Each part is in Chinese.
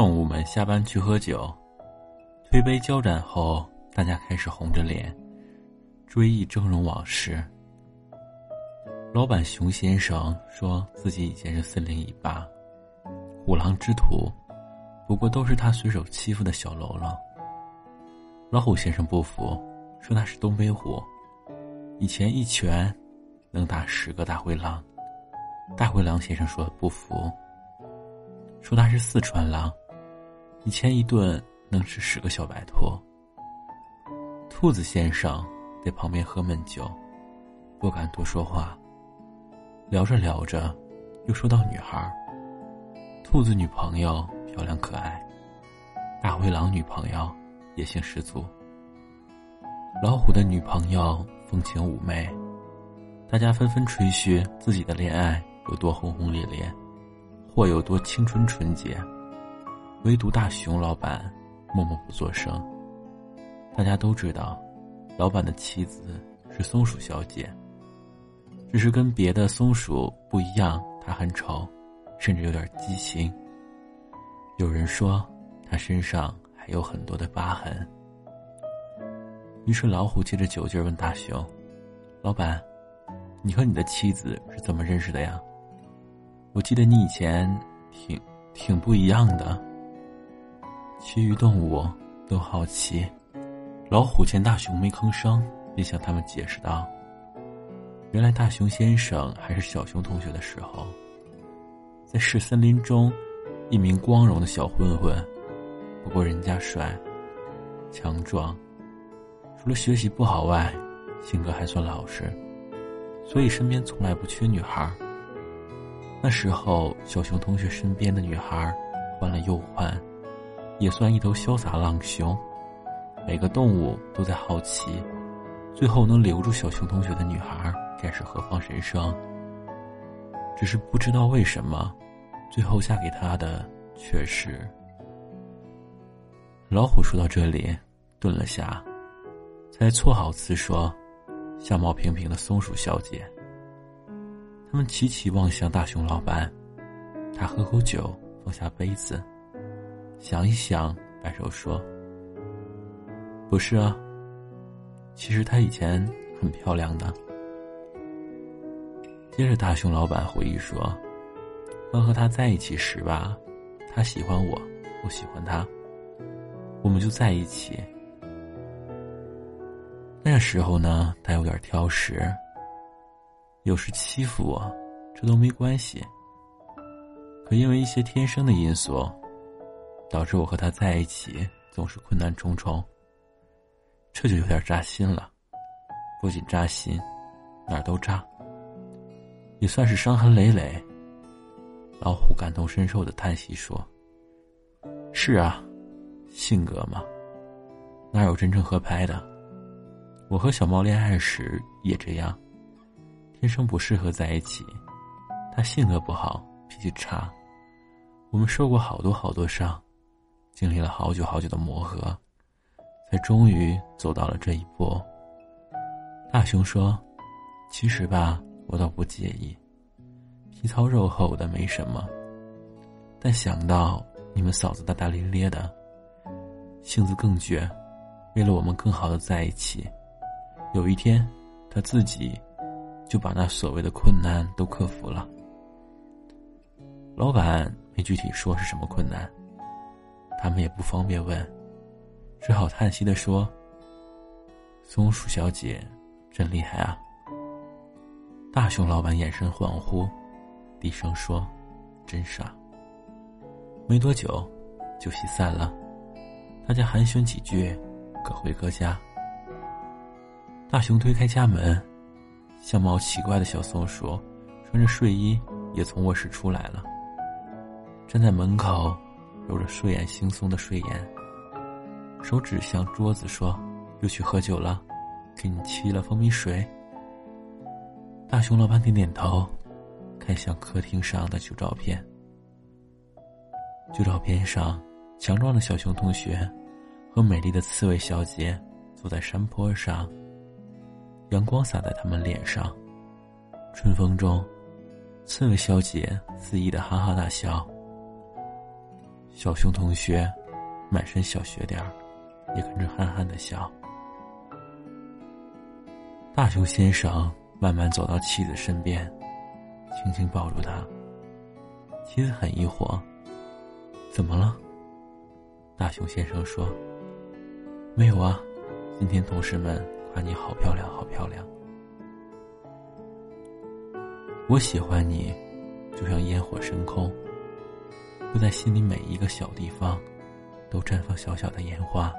动物们下班去喝酒，推杯交盏后，大家开始红着脸追忆峥嵘往事。老板熊先生说自己以前是森林一霸，虎狼之徒，不过都是他随手欺负的小喽啰。老虎先生不服，说他是东北虎，以前一拳能打十个大灰狼。大灰狼先生说不服，说他是四川狼，以前一顿能吃十个小白兔。兔子先生在旁边喝闷酒，不敢多说话。聊着聊着，又说到女孩。兔子女朋友漂亮可爱，大灰狼女朋友野性十足，老虎的女朋友风情妩媚。大家纷纷吹嘘自己的恋爱。有多轰轰烈烈，或有多青春纯洁，唯独大熊老板默默不作声。大家都知道，老板的妻子是松鼠小姐，只是跟别的松鼠不一样，她很丑，甚至有点畸形。有人说，她身上还有很多的疤痕。于是老虎借着酒劲问大熊：“老板，你和你的妻子是怎么认识的呀？”我记得你以前挺挺不一样的。其余动物都好奇，老虎见大熊没吭声，便向他们解释道：“原来大熊先生还是小熊同学的时候，在市森林中，一名光荣的小混混。不过人家帅、强壮，除了学习不好外，性格还算老实，所以身边从来不缺女孩。”那时候，小熊同学身边的女孩换了又换，也算一头潇洒浪熊。每个动物都在好奇，最后能留住小熊同学的女孩该是何方神圣。只是不知道为什么，最后嫁给他的却是老虎。说到这里，顿了下，才错好词说：“相貌平平的松鼠小姐。”他们齐齐望向大熊老板，他喝口酒，放下杯子，想一想，摆手说：“不是啊，其实她以前很漂亮的。”接着，大熊老板回忆说：“刚和他在一起时吧，他喜欢我，我喜欢他，我们就在一起。那时候呢，他有点挑食。”有时欺负我，这都没关系。可因为一些天生的因素，导致我和他在一起总是困难重重。这就有点扎心了，不仅扎心，哪儿都扎。也算是伤痕累累。老虎感同身受的叹息说：“是啊，性格嘛，哪有真正合拍的？我和小猫恋爱时也这样。”天生不适合在一起，他性格不好，脾气差，我们受过好多好多伤，经历了好久好久的磨合，才终于走到了这一步。大熊说：“其实吧，我倒不介意，皮糙肉厚的没什么，但想到你们嫂子大大咧咧的，性子更倔，为了我们更好的在一起，有一天，他自己。”就把那所谓的困难都克服了。老板没具体说是什么困难，他们也不方便问，只好叹息的说：“松鼠小姐真厉害啊。”大熊老板眼神恍惚，低声说：“真傻。”没多久，酒席散了，大家寒暄几句，各回各家。大熊推开家门。相貌奇怪的小松鼠，穿着睡衣也从卧室出来了。站在门口，揉着睡眼惺忪的睡眼，手指向桌子说：“又去喝酒了，给你沏了蜂蜜水。”大熊老板点点头，看向客厅上的旧照片。旧照片上，强壮的小熊同学和美丽的刺猬小姐坐在山坡上。阳光洒在他们脸上，春风中，刺猬小姐肆意的哈哈大笑。小熊同学满身小雪点儿，也跟着憨憨的笑。大熊先生慢慢走到妻子身边，轻轻抱住她。妻子很疑惑：“怎么了？”大熊先生说：“没有啊，今天同事们夸你好漂亮，好漂亮。我喜欢你，就像烟火升空，会在心里每一个小地方都绽放小小的烟花，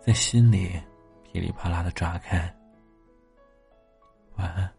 在心里噼里啪啦的炸开。晚安。”